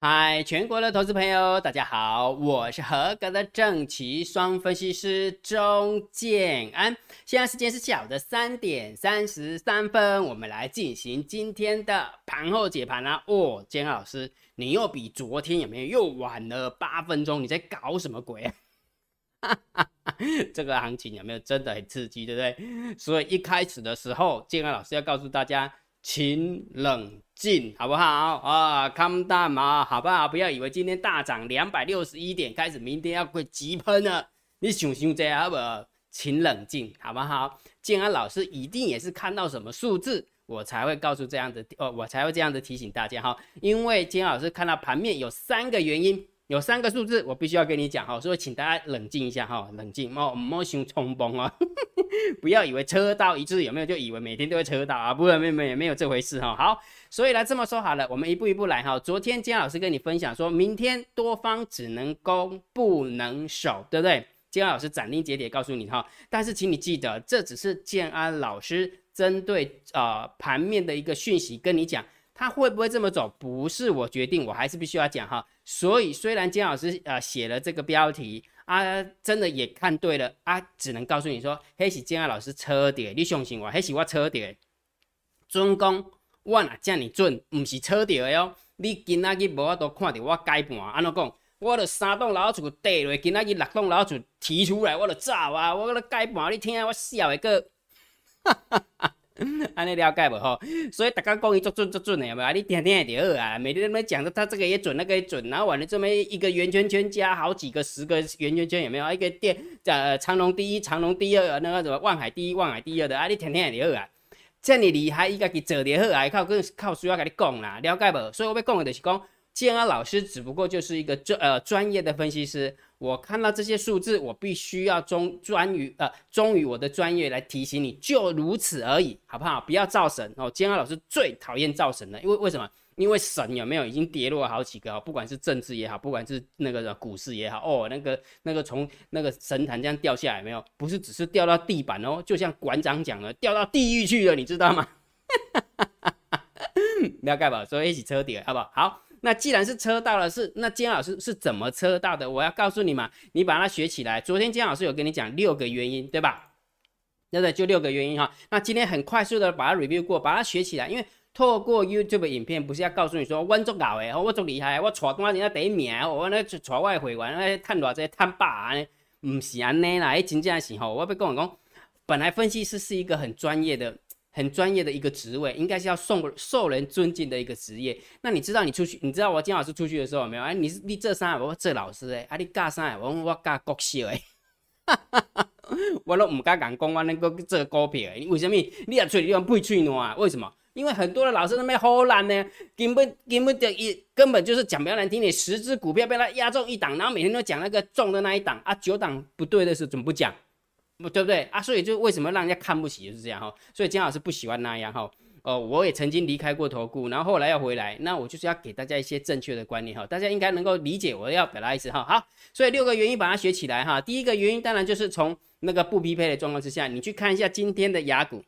嗨，全国的投资朋友，大家好，我是合格的正奇双分析师钟建安。现在时间是下午的三点三十三分，我们来进行今天的盘后解盘啦。哦，建安老师，你又比昨天有没有又晚了八分钟？你在搞什么鬼啊？这个行情有没有真的很刺激，对不对？所以一开始的时候，建安老师要告诉大家。请冷静，好不好啊？Calm down 嘛，好不好？不要以为今天大涨两百六十一点，开始明天要会急喷了。你想想这好不？请冷静，好不好？建安老师一定也是看到什么数字，我才会告诉这样的，哦，我才会这样的提醒大家哈。因为建安老师看到盘面有三个原因。有三个数字，我必须要跟你讲哈，所以请大家冷静一下哈，冷静，莫莫想冲崩啊，不要以为车到一致有没有，就以为每天都会车到啊，不，没有没有没有这回事哈。好，所以来这么说好了，我们一步一步来哈。昨天姜老师跟你分享说，明天多方只能攻不能守，对不对？建安老师斩钉截铁告诉你哈，但是请你记得，这只是建安老师针对呃盘面的一个讯息跟你讲。他会不会这么走？不是我决定，我还是必须要讲哈。所以虽然金老师呃写了这个标题啊，真的也看对了啊，只能告诉你说，黑是金老师车跌，你相信我，黑是我车跌。准讲我哪叫你准，不是车跌的哟。你今仔日无法度看到我改盘，安怎讲？我著三栋老厝跌落，今仔日六栋老厝提出来，我著走啊！我咧改盘，你听我笑的个，安尼了解无吼？所以大家讲伊足准足准的，有没有？你听听就好啊。每天在那讲的，他这个也准，那个也准，然后完了这么一个圆圈圈加好几个十个圆圈圈，有没有？一个电呃长隆第一，长隆第二，那个什么万海第一，万海第二的啊？你听听就好啊。这么厉害，伊家己做得好啊，靠跟靠需要甲你讲啦，了解无？所以我要讲的就是讲，建安老师只不过就是一个专呃专业的分析师。我看到这些数字，我必须要忠专于呃忠于我的专业来提醒你，就如此而已，好不好？不要造神哦。金安老师最讨厌造神了，因为为什么？因为神有没有已经跌落了好几个，不管是政治也好，不管是那个股市也好哦，那个那个从那个神坛这样掉下来没有？不是只是掉到地板哦，就像馆长讲的，掉到地狱去了，你知道吗？了解吧？所以一起车底，好不好？好。那既然是车到了，是那金老师是怎么车到的？我要告诉你嘛，你把它学起来。昨天金老师有跟你讲六个原因，对吧？对不对？就六个原因哈。那今天很快速的把它 review 过，把它学起来。因为透过 YouTube 影片，不是要告诉你说我足搞诶，我做厉害，我带多人家第一名，我那带外会员那探偌济探百呢？唔是安尼啦，诶真正是吼，我要跟你讲，本来分析师是一个很专业的。很专业的一个职位，应该是要受受人尊敬的一个职业。那你知道你出去，你知道我金老师出去的时候没有？哎，你是你这三我这老师哎，啊你教啥？我我教国小哎，我都唔敢讲讲我那个这股票，为什么？你也吹你用不吹暖？为什么？因为很多的老师那边好烂呢，根本根本就一根本就是讲比较难听点，十只股票被他压中一档，然后每天都讲那个中的那一档啊，九档不对的时候怎么不讲？不对不对啊，所以就为什么让人家看不起就是这样哈，所以姜老师不喜欢那样哈。哦，我也曾经离开过投顾，然后后来要回来，那我就是要给大家一些正确的观念哈，大家应该能够理解我要表达意思哈。好，所以六个原因把它学起来哈。第一个原因当然就是从那个不匹配的状况之下，你去看一下今天的雅股，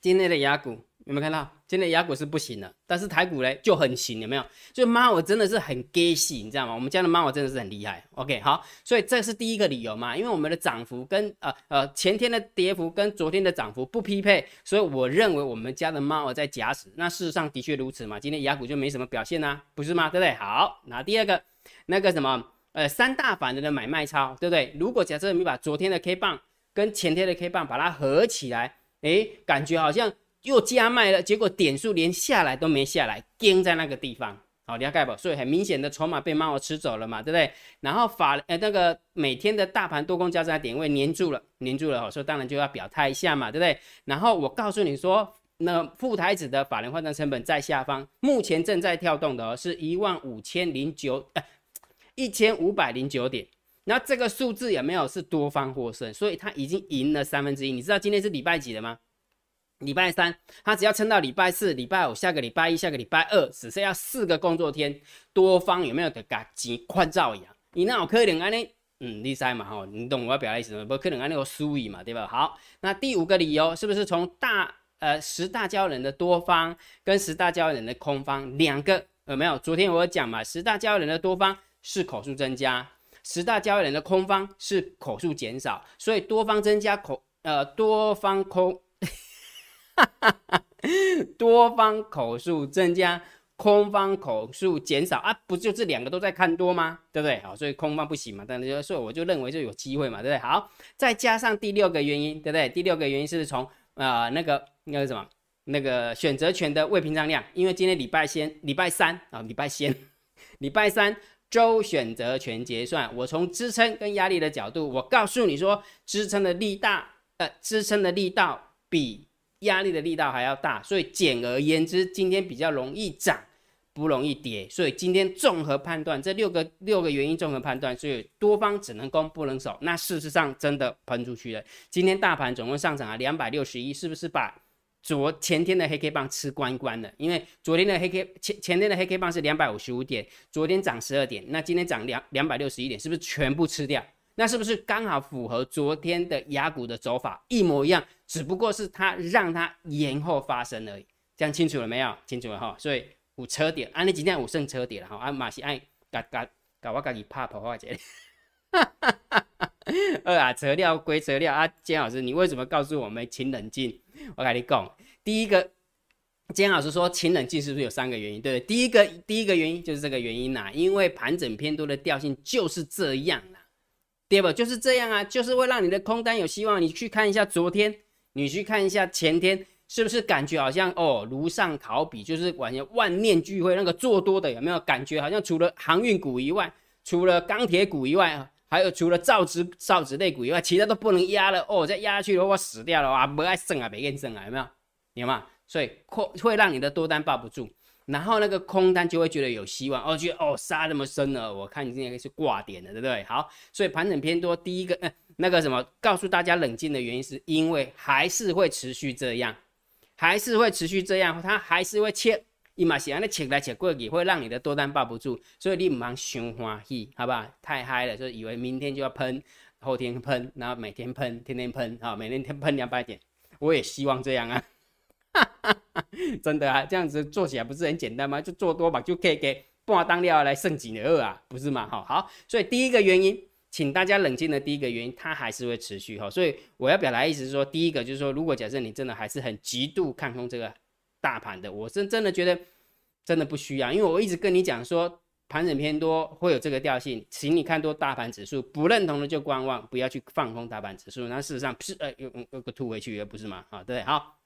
今天的雅股。有没有看到？今天雅股是不行的，但是台股嘞就很行，有没有？就猫我真的是很 gay，你知道吗？我们家的猫我真的是很厉害。OK，好，所以这是第一个理由嘛，因为我们的涨幅跟呃呃前天的跌幅跟昨天的涨幅不匹配，所以我认为我们家的猫在假死。那事实上的确如此嘛，今天雅股就没什么表现呐，不是吗？对不对？好，那第二个那个什么呃三大法人的买卖超，对不对？如果假设你把昨天的 K 棒跟前天的 K 棒把它合起来，诶，感觉好像。又加卖了，结果点数连下来都没下来，盯在那个地方，好了解不？所以很明显的筹码被猫吃走了嘛，对不对？然后法呃那个每天的大盘多空交叉点位粘住了，粘住了，所以当然就要表态一下嘛，对不对？然后我告诉你说，那副台子的法人换算成本在下方，目前正在跳动的哦，是一万五千零九，呃，一千五百零九点。那这个数字有没有是多方获胜？所以它已经赢了三分之一。你知道今天是礼拜几了吗？礼拜三，他只要撑到礼拜四、礼拜五，下个礼拜一、下个礼拜二，只剩下四个工作天，多方有没有得赶紧宽照一样？你那有可能安尼，嗯，第三嘛哈，你懂我要表达意思吗？不可能安尼个输赢嘛，对吧？好，那第五个理由是不是从大呃十大交易人的多方跟十大交易人的空方两个有没有？昨天我讲嘛，十大交易人的多方是口数增加，十大交易人的空方是口数减少，所以多方增加口呃多方空，多方口数增加。空方口数减少啊，不就这两个都在看多吗？对不对？好，所以空方不行嘛，但是就所以我就认为就有机会嘛，对不对？好，再加上第六个原因，对不对？第六个原因是从啊那个那个什么那个选择权的未平仓量，因为今天礼拜先礼拜三啊，礼拜先 礼拜三周选择权结算，我从支撑跟压力的角度，我告诉你说，支撑的力大，呃，支撑的力道比压力的力道还要大，所以简而言之，今天比较容易涨。不容易跌，所以今天综合判断这六个六个原因综合判断，所以多方只能攻不能守。那事实上真的喷出去了。今天大盘总共上涨了两百六十一，是不是把昨前天的黑 K 棒吃光光了？因为昨天的黑 K 前前天的黑 K 棒是两百五十五点，昨天涨十二点，那今天涨两两百六十一点，是不是全部吃掉？那是不是刚好符合昨天的雅股的走法一模一样？只不过是它让它延后发生而已。这样清楚了没有？清楚了哈。所以。有车点，安尼今天有剩车点了哈，啊马是爱甲甲甲我家己拍破坏者，哈哈哈哈二啊，车料归车料啊，姜老师，你为什么告诉我们请冷静？我跟你讲，第一个，姜老师说请冷静是不是有三个原因？对不对？第一个第一个原因就是这个原因呐，因为盘整偏多的调性就是这样，跌不？就是这样啊，就是会让你的空单有希望。你去看一下昨天，你去看一下前天。是不是感觉好像哦，如上考比，就是完全万念俱灰。那个做多的有没有感觉？好像除了航运股以外，除了钢铁股以外，还有除了造纸造纸类股以外，其他都不能压了哦。再压下去的话，死掉了啊！不爱升啊，没认升啊，有没有？有吗？所以会会让你的多单抱不住，然后那个空单就会觉得有希望哦，觉得哦杀那么深了，我看你今天是挂点的，对不对？好，所以盘整偏多，第一个嗯那个什么，告诉大家冷静的原因，是因为还是会持续这样。还是会持续这样，它还是会切，伊嘛是安尼切来切过去，会让你的多单抱不住，所以你唔忙想欢喜，好不好？太嗨了，就以为明天就要喷，后天喷，然后每天喷，天天喷，好，每天天喷两百点，我也希望这样啊，真的啊，这样子做起来不是很简单吗？就做多吧，就可以给半当料来剩几二啊，不是吗？好好，所以第一个原因。请大家冷静的第一个原因，它还是会持续哈，所以我要表达意思是说，第一个就是说，如果假设你真的还是很极度看空这个大盘的，我是真的觉得真的不需要，因为我一直跟你讲说，盘整偏多会有这个调性，请你看多大盘指数，不认同的就观望，不要去放空大盘指数，那事实上是呃有有个吐回去也，不是吗？好，对，好。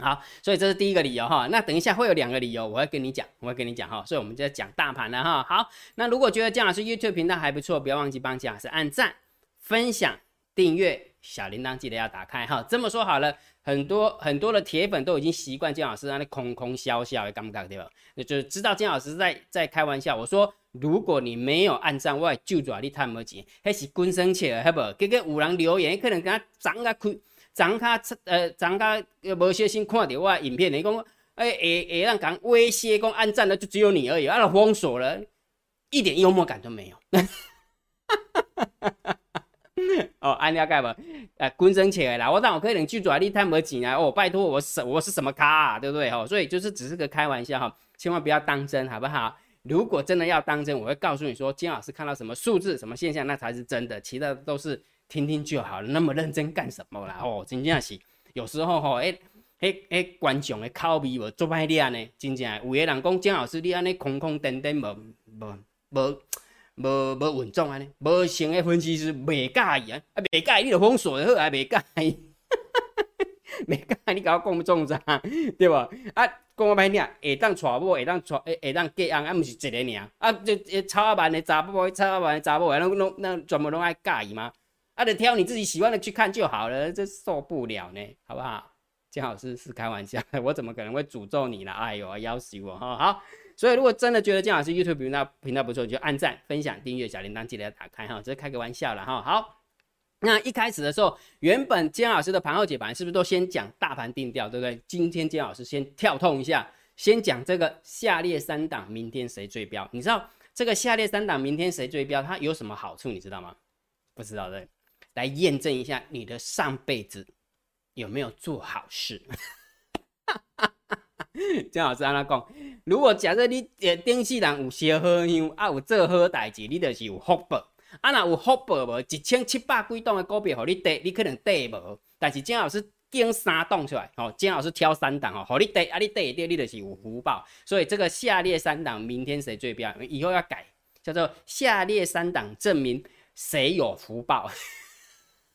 好，所以这是第一个理由哈。那等一下会有两个理由，我会跟你讲，我会跟你讲哈。所以我们就在讲大盘了哈。好，那如果觉得姜老师 YouTube 频道还不错，不要忘记帮姜老师按赞、分享、订阅，小铃铛记得要打开哈。这么说好了，很多很多的铁粉都已经习惯姜老师那里空空笑笑的，尴尬对吧？那就是知道姜老师在在开玩笑。我说，如果你没有按赞，我就抓你探没钱，还是滚生气了，好不？结果有人留言，可能跟他涨个亏。张卡呃，张卡无小心看到我影片，你讲哎会会让讲威胁讲按赞的就只有你而已，啊，封锁了，一点幽默感都没有。哦，按了解无？呃，滚生起来啦！我当我可以领剧组啊，你太没钱啊！哦，拜托我是我是什么咖啊？对不对？哦，所以就是只是个开玩笑哈，千万不要当真，好不好？如果真的要当真，我会告诉你说，金老师看到什么数字、什么现象，那才是真的，其他都是。听听就好了，那么认真干什么啦？哦，真正是有时候吼，诶，诶诶，观众的口味无做歹咧呢，真正有个人讲姜老师你安尼空空等等，无无无无无稳重安尼，无成个分析师袂介意啊，啊袂介意你就封锁好啊，袂介意，袂介意你甲我讲不中咋，对无？啊，讲我歹听，下当娶某，下当娶，下下当嫁翁，啊，毋是一个尔，啊，就炒啊万的查某，炒啊万的查某，那拢那全部拢爱介意吗？他得挑你自己喜欢的去看就好了，这受不了呢，好不好？姜老师是开玩笑，我怎么可能会诅咒你呢？哎呦，要死我哈！好，所以如果真的觉得姜老师 YouTube 频道频道不错，你就按赞、分享、订阅小铃铛，记得要打开哈，这是开个玩笑了哈。好，那一开始的时候，原本姜老师的盘后解盘是不是都先讲大盘定调，对不对？今天姜老师先跳痛一下，先讲这个下列三档明天谁最标？你知道这个下列三档明天谁最标？它有什么好处？你知道吗？不知道对。来验证一下你的上辈子有没有做好事。姜老师安那讲，如果假设你呃顶世人有烧好香，啊有做好代志，你就是有福报。啊若有福报无，一千七百几档的股票，互你跌，你可能跌无。但是姜老师拣三档出来，吼，姜老师挑三档吼，互你跌，啊你跌一跌，你就是有福报。所以这个下列三档，明天谁最标？以后要改，叫做下列三档证明谁有福报。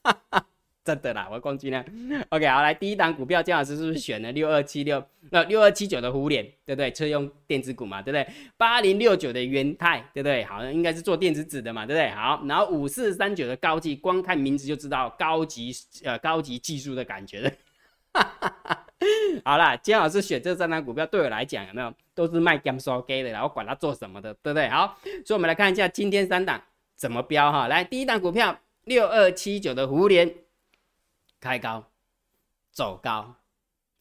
真的啦，我攻击呢。OK，好，来第一档股票，姜老师是不是选了六二七六？那六二七九的互联，对不对？车用电子股嘛，对不对？八零六九的元泰，对不对？好像应该是做电子纸的嘛，对不对？好，然后五四三九的高技，光看名字就知道高级呃高级技术的感觉了。好啦，姜老师选这三档股票，对我来讲有没有都是卖 game so gay 的，然后管它做什么的，对不对？好，所以我们来看一下今天三档怎么标哈。来，第一档股票六二七九的互联。开高，走高，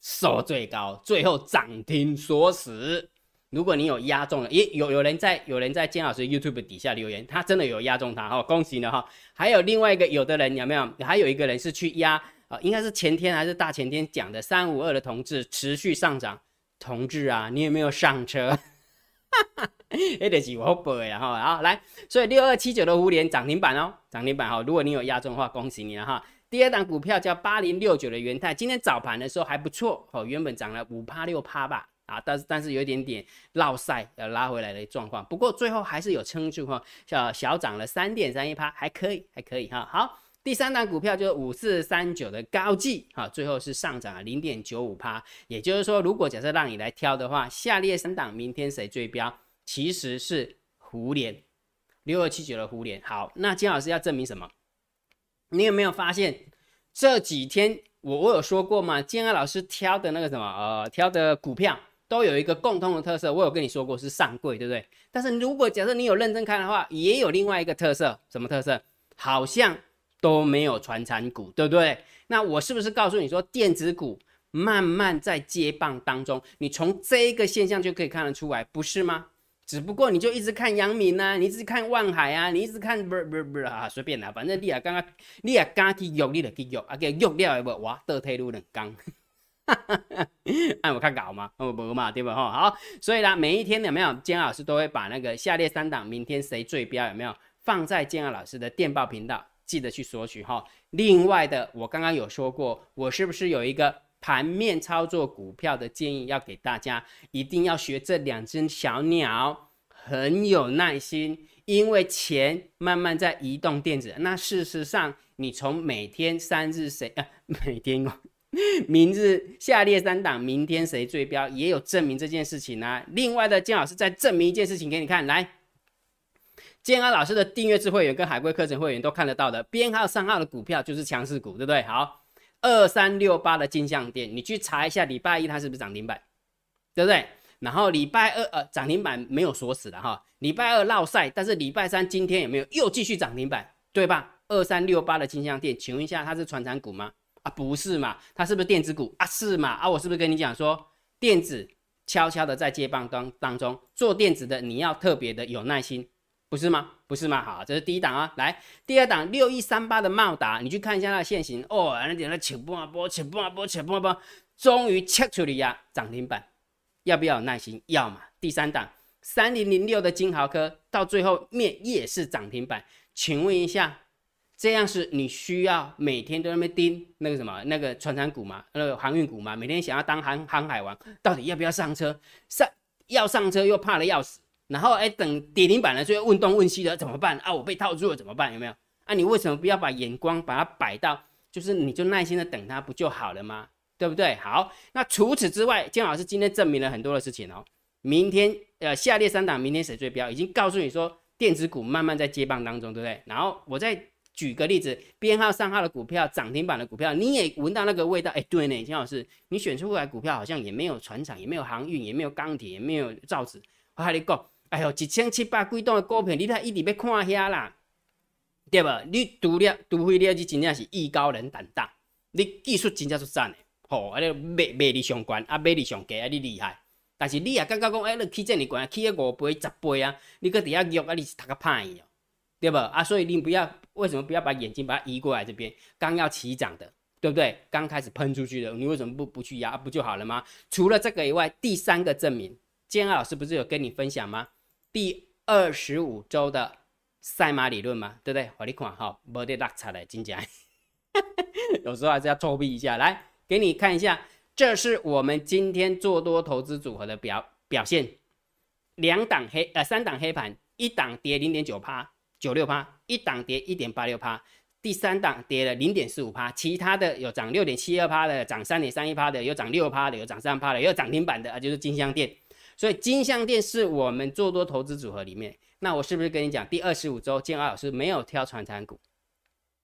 收最高，最后涨停锁死。如果你有压中了，咦，有有人在有人在金老师 YouTube 底下留言，他真的有压中他哦，恭喜了哈。还有另外一个，有的人有没有？还有一个人是去压啊，应该是前天还是大前天讲的三五二的同志持续上涨，同志啊，你有没有上车？哈哈，那就是我背啊哈。好来，所以六二七九的互联涨停板哦，涨停板哈。如果你有压中的话，恭喜你了哈。第二档股票叫八零六九的元泰，今天早盘的时候还不错哦，原本涨了五趴六趴吧，啊，但是但是有一点点落赛要拉回来的状况，不过最后还是有撑住哈，小小涨了三点三一趴，还可以还可以哈。好，第三档股票就是五四三九的高技，哈，最后是上涨了零点九五趴，也就是说，如果假设让你来挑的话，下列三档明天谁最标？其实是胡联六二七九的胡联。好，那金老师要证明什么？你有没有发现这几天我我有说过吗？金安老师挑的那个什么呃挑的股票都有一个共通的特色，我有跟你说过是上柜，对不对？但是如果假设你有认真看的话，也有另外一个特色，什么特色？好像都没有传产股，对不对？那我是不是告诉你说电子股慢慢在接棒当中？你从这一个现象就可以看得出来，不是吗？只不过你就一直看阳明啊，你一直看万海啊，你一直看不不不啊，随便啦，反正你也刚刚你也刚去约，你就去约，啊给约了无哇，倒退路两刚，哈哈哈，按我看稿吗？哦不嘛，对不哈？好，所以呢，每一天有没有姜老师都会把那个下列三档明天谁最标有没有放在姜老师的电报频道，记得去索取哈。另外的，我刚刚有说过，我是不是有一个？盘面操作股票的建议要给大家，一定要学这两只小鸟，很有耐心，因为钱慢慢在移动电子。那事实上，你从每天三日谁啊？每天哦，明日下列三档，明天谁最标，也有证明这件事情啊。另外的姜老师再证明一件事情给你看，来，建安老师的订阅制会员跟海龟课程会员都看得到的，编号三号的股票就是强势股，对不对？好。二三六八的金项店，你去查一下，礼拜一它是不是涨停板，对不对？然后礼拜二呃涨停板没有锁死的哈，礼拜二落赛，但是礼拜三今天有没有又继续涨停板，对吧？二三六八的金项店，请问一下它是传产股吗？啊不是嘛，它是不是电子股啊？是嘛？啊我是不是跟你讲说，电子悄悄的在接棒当当中做电子的，你要特别的有耐心。不是吗？不是吗？好，这是第一档啊。来，第二档六一三八的茂达，你去看一下它的线型哦，那点在切波波，切波波，切波波，终于切出了呀，涨停板，要不要有耐心？要嘛。第三档三零零六的金豪科，到最后面也是涨停板，请问一下，这样是你需要每天都那么盯那个什么那个船产股吗？那个航运股吗？每天想要当航航海王，到底要不要上车？上要上车又怕的要死。然后哎，等跌停板了，就问东问西的，怎么办啊？我被套住了，怎么办？有没有？啊，你为什么不要把眼光把它摆到，就是你就耐心的等它不就好了吗？对不对？好，那除此之外，姜老师今天证明了很多的事情哦。明天呃，下列三档明天谁最标？已经告诉你说，电子股慢慢在接棒当中，对不对？然后我再举个例子，编号三号的股票，涨停板的股票，你也闻到那个味道？哎，对呢，姜老师，你选出来股票好像也没有船厂，也没有航运，也没有钢铁，也没有造纸，我跟你讲。哎呦，一千七百几档的股票，你睇一直要看遐啦，对不？你除了除非你真正是艺高人胆大，你技术真正是赞的，吼，啊，你魅魅力上悬，啊，魅力上低，啊，你厉害。但是你也感觉讲，哎，你起这么悬，起个五倍、十倍啊，你搁底下约啊，你是读个歹哦，对不？啊，所以你不要为什么不要把眼睛把它移过来这边？刚要起涨的，对不对？刚开始喷出去的，你为什么不不去压不就好了吗？除了这个以外，第三个证明，建安老师不是有跟你分享吗？第二十五周的赛马理论嘛，对不对？我你看哈，没得落差的，真假？有时候还是要作弊一下。来，给你看一下，这是我们今天做多投资组合的表表现。两档黑呃三档黑盘，一档跌零点九趴九六趴，一档跌一点八六趴。第三档跌了零点四五趴，其他的有涨六点七二趴的，涨三点三一趴的，有涨六趴的，有涨三趴的，也有涨停板的啊，就是金香店。所以金相店是我们做多投资组合里面。那我是不是跟你讲，第二十五周建二老师没有挑传产股，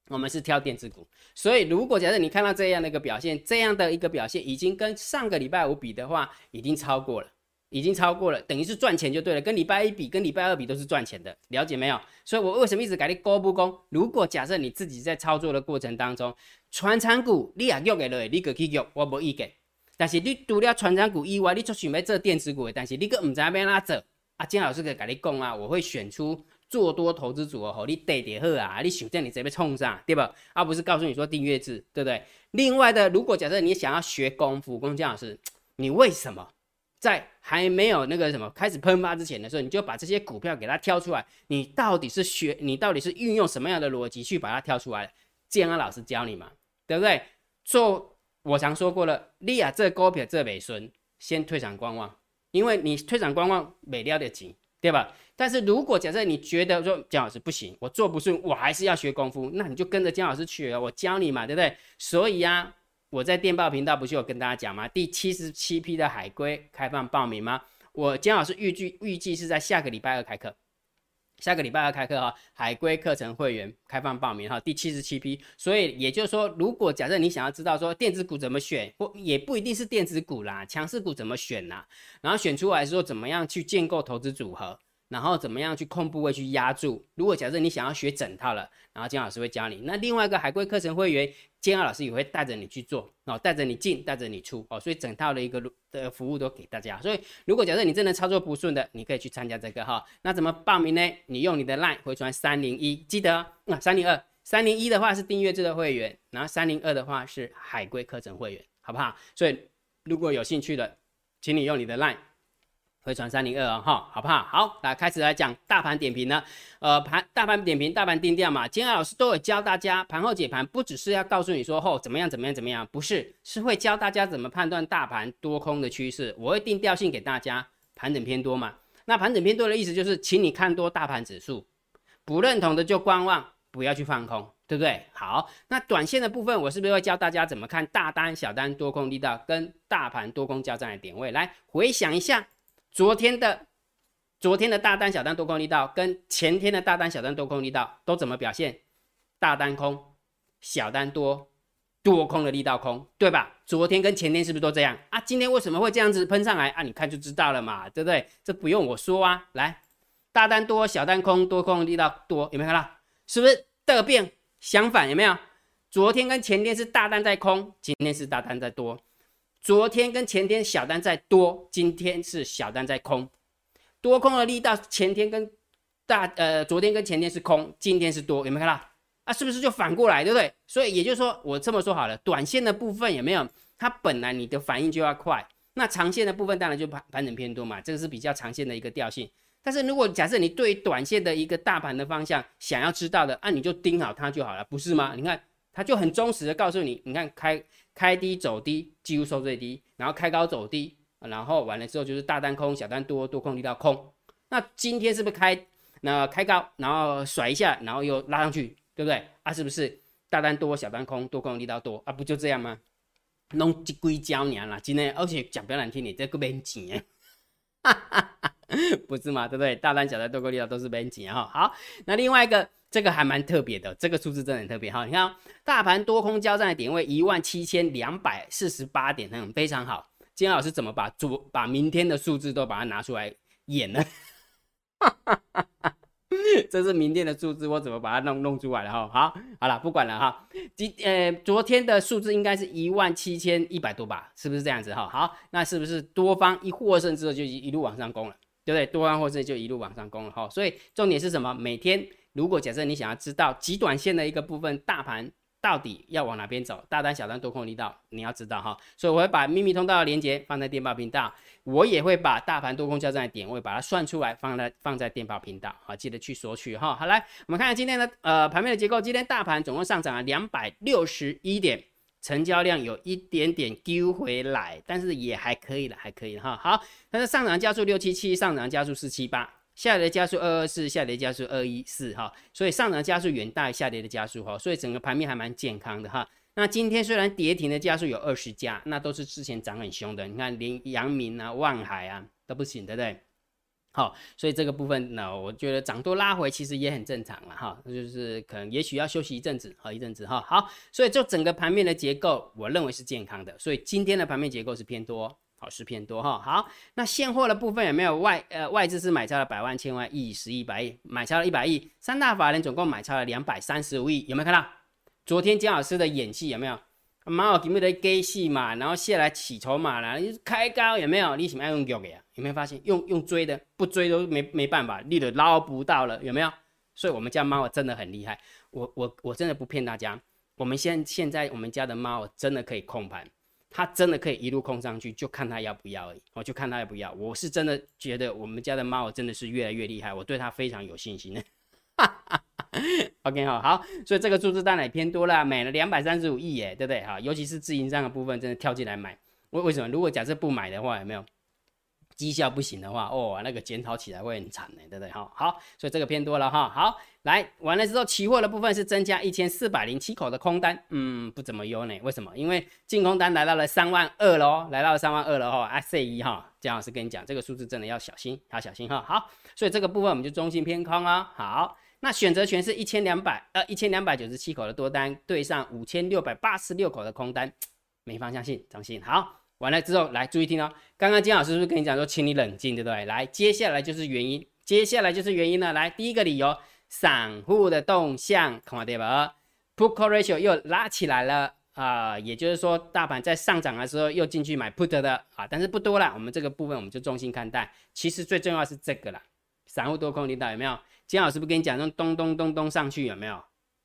我们是挑电子股。所以如果假设你看到这样的一个表现，这样的一个表现已经跟上个礼拜五比的话，已经超过了。已经超过了，等于是赚钱就对了。跟礼拜一比，跟礼拜二比都是赚钱的，了解没有？所以我为什么一直改你高不高？如果假设你自己在操作的过程当中，传产股你也用给了，你可去用，我无意见。但是你除了传产股以外，你就想要做电子股的，但是你个唔知要哪做。啊，金老师可以跟你讲啊，我会选出做多投资组合，好，你对得好啊，你想这样你直接冲上，对吧？而不是告诉你说订阅制，对不对？另外的，如果假设你想要学功夫，跟金老师，你为什么？在还没有那个什么开始喷发之前的时候，你就把这些股票给它挑出来。你到底是学，你到底是运用什么样的逻辑去把它挑出来？建安老师教你嘛，对不对？做我常说过了，利亚这股票这尾孙先退场观望，因为你退场观望没料得及，对吧？但是如果假设你觉得说姜老师不行，我做不顺，我还是要学功夫，那你就跟着姜老师学，我教你嘛，对不对？所以呀。我在电报频道不是有跟大家讲吗？第七十七批的海龟开放报名吗？我姜老师预计预计是在下个礼拜二开课，下个礼拜要开课哈，海归课程会员开放报名哈，第七十七批。所以也就是说，如果假设你想要知道说电子股怎么选，或也不一定是电子股啦，强势股怎么选啦？然后选出来说怎么样去建构投资组合？然后怎么样去控部位去压住？如果假设你想要学整套了，然后金老师会教你。那另外一个海龟课程会员，金老师也会带着你去做，哦，带着你进，带着你出，哦，所以整套的一个的服务都给大家。所以如果假设你真的操作不顺的，你可以去参加这个哈。那怎么报名呢？你用你的 LINE 回传三零一，记得啊，三零二，三零一的话是订阅制的会员，然后三零二的话是海龟课程会员，好不好？所以如果有兴趣的，请你用你的 LINE。回传三零二啊，哈，好不好？好，来开始来讲大盘点评呢。呃，盘大盘点评，大盘定调嘛。今天老师都有教大家盘后解盘，不只是要告诉你说后怎么样怎么样怎么样，不是，是会教大家怎么判断大盘多空的趋势。我会定调性给大家，盘整偏多嘛。那盘整偏多的意思就是，请你看多大盘指数，不认同的就观望，不要去放空，对不对？好，那短线的部分，我是不是会教大家怎么看大单、小单、多空力道跟大盘多空交战的点位？来回想一下。昨天的昨天的大单小单多空力道跟前天的大单小单多空力道都怎么表现？大单空，小单多，多空的力道空，对吧？昨天跟前天是不是都这样啊？今天为什么会这样子喷上来啊？你看就知道了嘛，对不对？这不用我说啊。来，大单多，小单空，多空力道多，有没有看到？是不是这个变相反？有没有？昨天跟前天是大单在空，今天是大单在多。昨天跟前天小单在多，今天是小单在空，多空的力道前天跟大呃昨天跟前天是空，今天是多，有没有看到？啊，是不是就反过来，对不对？所以也就是说，我这么说好了，短线的部分有没有？它本来你的反应就要快，那长线的部分当然就盘盘整偏多嘛，这个是比较长线的一个调性。但是如果假设你对短线的一个大盘的方向想要知道的，啊，你就盯好它就好了，不是吗？你看它就很忠实的告诉你，你看开。开低走低，几乎收最低，然后开高走低，然后完了之后就是大单空，小单多，多空力道空。那今天是不是开那开高，然后甩一下，然后又拉上去，对不对？啊，是不是大单多，小单空，多空力道多啊？不就这样吗？弄几硅胶年了，今天而且讲不要难听点，这个没钱，哈哈哈，不是吗？对不对？大单小单多空力道都是没钱哈。好，那另外一个。这个还蛮特别的，这个数字真的很特别哈。你看，大盘多空交战的点位一万七千两百四十八点，嗯，非常好。金老师怎么把昨把明天的数字都把它拿出来演呢？这是明天的数字，我怎么把它弄弄出来了哈？好，好了，不管了哈。今呃，昨天的数字应该是一万七千一百多吧？是不是这样子哈？好，那是不是多方一获胜之后就一路往上攻了？对不对？多方获胜就一路往上攻了哈。所以重点是什么？每天。如果假设你想要知道极短线的一个部分大盘到底要往哪边走？大单、小单、多空力道，你要知道哈。所以我会把秘密通道的连接放在电报频道，我也会把大盘多空交战的点位把它算出来，放在放在电报频道，好，记得去索取哈。好，来我们看看今天的呃盘面的结构，今天大盘总共上涨了两百六十一点，成交量有一点点丢回来，但是也还可以了，还可以哈。好，它的上涨加速六七七，上涨加速四七八。下跌加速二二四，下跌加速二一四哈，所以上涨加速远大于下跌的加速哈，所以整个盘面还蛮健康的哈。那今天虽然跌停的加速有二十家，那都是之前涨很凶的，你看连阳明啊、万海啊都不行，对不对？好，所以这个部分呢，我觉得涨多拉回其实也很正常了哈，那就是可能也许要休息一阵子好一阵子哈。好，所以就整个盘面的结构，我认为是健康的，所以今天的盘面结构是偏多。好是偏多哈，好，那现货的部分有没有外呃外资是买超了百万、千万、亿、十亿、百亿，买超了一百亿，三大法人总共买超了两百三十五亿，有没有看到？昨天姜老师的演戏有没有？马有给没的给戏嘛，然后下来起筹码了，开高有没有？你什么爱用脚的呀？有没有发现用用追的，不追都没没办法，你都捞不到了，有没有？所以我们家猫真的很厉害，我我我真的不骗大家，我们现现在我们家的猫真的可以控盘。它真的可以一路空上去，就看它要不要而已。我就看它要不要。我是真的觉得我们家的猫真的是越来越厉害，我对它非常有信心。OK 好，好，所以这个数字当然也偏多了，买了两百三十五亿耶，对不对？哈，尤其是自营商的部分，真的跳进来买。为为什么？如果假设不买的话，有没有？绩效不行的话，哦，那个检讨起来会很惨的，对不对？哈，好，所以这个偏多了哈。好，来完了之后，期货的部分是增加一千四百零七口的空单，嗯，不怎么优呢。为什么？因为净空单来到了三万二喽，来到了三万二了哈。I C 一哈，姜老师跟你讲，这个数字真的要小心，要小心哈。好，所以这个部分我们就中性偏空啊。好，那选择权是一千两百呃一千两百九十七口的多单对上五千六百八十六口的空单，没方向性，中性。好。完了之后，来注意听哦。刚刚金老师是不是跟你讲说，请你冷静，对不对？来，接下来就是原因，接下来就是原因了。来，第一个理由，散户的动向，看对吧？Put call ratio 又拉起来了啊，也就是说，大盘在上涨的时候又进去买 put 的啊，但是不多了。我们这个部分我们就重心看待。其实最重要是这个了，散户多空领导有没有？金老师不跟你讲，那咚咚咚咚上去有没有？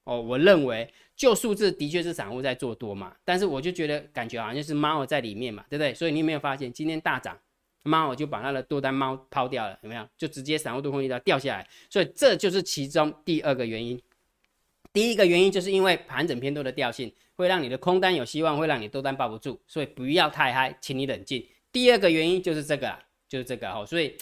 哦，我认为就数字的确是散户在做多嘛，但是我就觉得感觉好像就是猫在里面嘛，对不对？所以你有没有发现今天大涨，猫就把它的多单猫抛掉了，有没有？就直接散户多空一刀掉下来，所以这就是其中第二个原因。第一个原因就是因为盘整偏多的调性会让你的空单有希望，会让你多单抱不住，所以不要太嗨，请你冷静。第二个原因就是这个，就是这个哦，所以。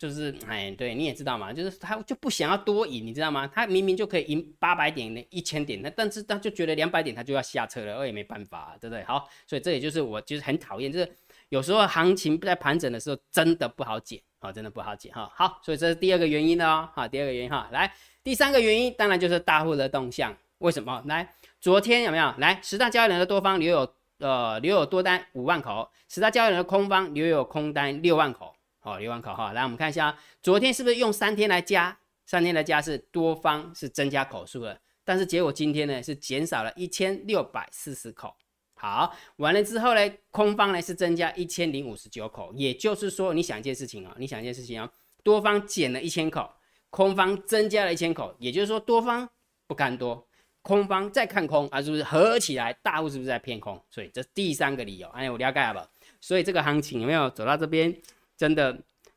就是哎，对，你也知道嘛，就是他就不想要多赢，你知道吗？他明明就可以赢八百点、那一千点，那但是他就觉得两百点他就要下车了，我也没办法，对不对？好，所以这也就是我就是很讨厌，就是有时候行情在盘整的时候真的不好解啊，真的不好解哈。好，所以这是第二个原因的哦，好，第二个原因哈，来第三个原因当然就是大户的动向，为什么？来，昨天有没有？来十大交易人的多方留有呃留有多单五万口，十大交易人的空方留有空单六万口。好，留完口号，来我们看一下，昨天是不是用三天来加？三天来加是多方是增加口数了，但是结果今天呢是减少了一千六百四十口。好，完了之后呢，空方呢是增加一千零五十九口，也就是说，你想一件事情啊，你想一件事情啊，多方减了一千口，空方增加了一千口，也就是说，多方不看多，空方再看空啊，是不是合起来大户是不是在偏空？所以这第三个理由，哎，我了解了吧？所以这个行情有没有走到这边？真的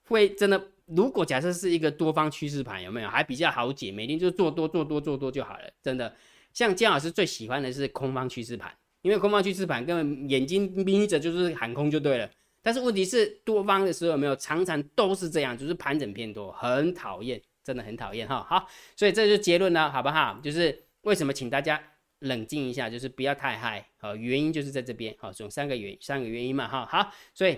会真的，如果假设是一个多方趋势盘，有没有还比较好解？每天就做多做多做多就好了。真的，像姜老师最喜欢的是空方趋势盘，因为空方趋势盘根本眼睛眯着就是喊空就对了。但是问题是多方的时候有没有常常都是这样，就是盘整偏多，很讨厌，真的很讨厌哈。好，所以这就结论了，好不好？就是为什么请大家冷静一下，就是不要太嗨。好，原因就是在这边。好，总三个原三个原因嘛。哈，好，所以。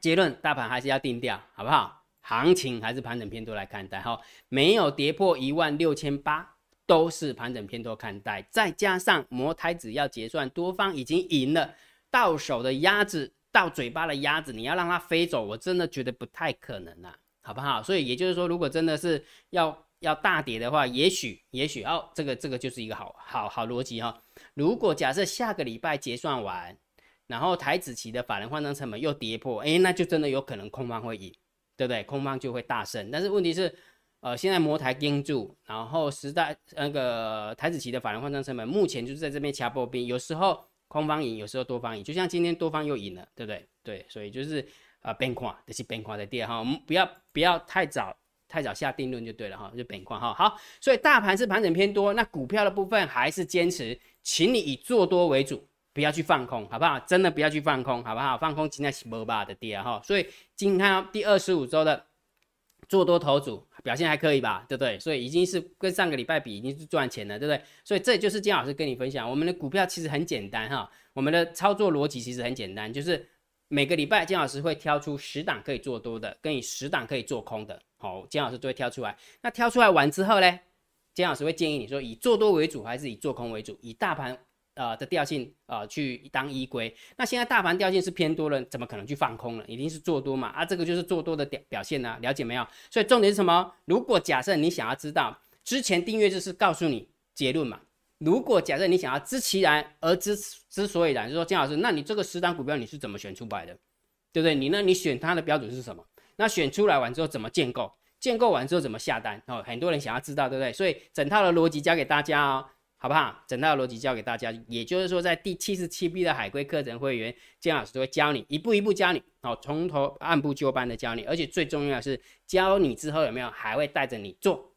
结论，大盘还是要定调，好不好？行情还是盘整偏多来看待，哈，没有跌破一万六千八，都是盘整偏多看待。再加上摩台子要结算，多方已经赢了，到手的鸭子，到嘴巴的鸭子，你要让它飞走，我真的觉得不太可能啊，好不好？所以也就是说，如果真的是要要大跌的话，也许也许哦，这个这个就是一个好好好逻辑哈。如果假设下个礼拜结算完。然后台子期的法人换仓成本又跌破，哎，那就真的有可能空方会赢，对不对？空方就会大胜。但是问题是，呃，现在摩台盯住，然后时代那个台子期的法人换仓成本，目前就是在这边掐波兵，有时候空方赢，有时候多方赢，就像今天多方又赢了，对不对？对，所以就是啊，边框这是边框的跌哈，我们不要不要太早太早下定论就对了哈，就边框哈。好，所以大盘是盘整偏多，那股票的部分还是坚持，请你以做多为主，不要去放空，好不好？真的不要去放空，好不好？放空今天是没吧的跌哈，所以今天第二十五周的。做多头组表现还可以吧，对不对？所以已经是跟上个礼拜比，已经是赚钱了，对不对？所以这就是金老师跟你分享，我们的股票其实很简单哈，我们的操作逻辑其实很简单，就是每个礼拜金老师会挑出十档可以做多的，跟你十档可以做空的，好，金老师都会挑出来。那挑出来完之后呢，金老师会建议你说以做多为主还是以做空为主，以大盘。呃的调性呃去当依归，那现在大盘调性是偏多了，怎么可能去放空了？一定是做多嘛？啊，这个就是做多的表表现呢，了解没有？所以重点是什么？如果假设你想要知道之前订阅就是告诉你结论嘛。如果假设你想要知其然而知之所以然，就说姜老师，那你这个十档股票你是怎么选出来的？对不对？你呢？你选它的标准是什么？那选出来完之后怎么建构？建构完之后怎么下单？哦，很多人想要知道，对不对？所以整套的逻辑教给大家哦。好不好？整套逻辑教给大家，也就是说，在第七十七批的海龟课程会员，姜老师都会教你一步一步教你，哦，从头按部就班的教你，而且最重要的是教你之后有没有还会带着你做，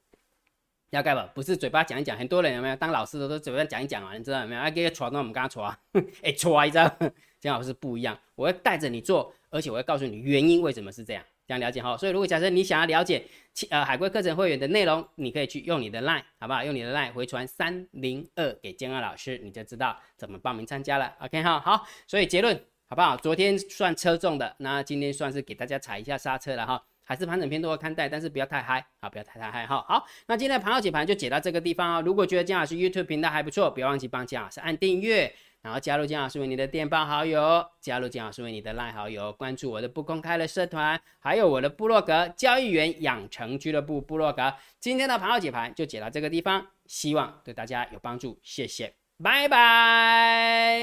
要盖不？不是嘴巴讲一讲，很多人有没有当老师的都嘴巴讲一讲 啊？你知道有没有？啊，给个戳那我们刚刚戳啊，哎，戳一张，姜老师不一样，我会带着你做，而且我会告诉你原因为什么是这样。这样了解哈，所以如果假设你想要了解呃海龟课程会员的内容，你可以去用你的 line 好不好？用你的 line 回传三零二给建二老师，你就知道怎么报名参加了。OK 哈，好，所以结论好不好？昨天算车重的，那今天算是给大家踩一下刹车了哈，还是盘整偏多看待，但是不要太嗨啊，不要太太嗨哈。好，那今天的盘后解盘就解到这个地方哦。如果觉得姜老师 YouTube 频道还不错，不要忘记帮姜老师按订阅。然后加入金老师为你的电报好友，加入金老师为你的 LINE 好友，关注我的不公开的社团，还有我的部落格交易员养成俱乐部部落格。今天的盘后解盘就解到这个地方，希望对大家有帮助，谢谢，拜拜。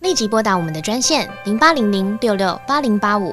立即拨打我们的专线零八零零六六八零八五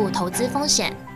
负投资风险。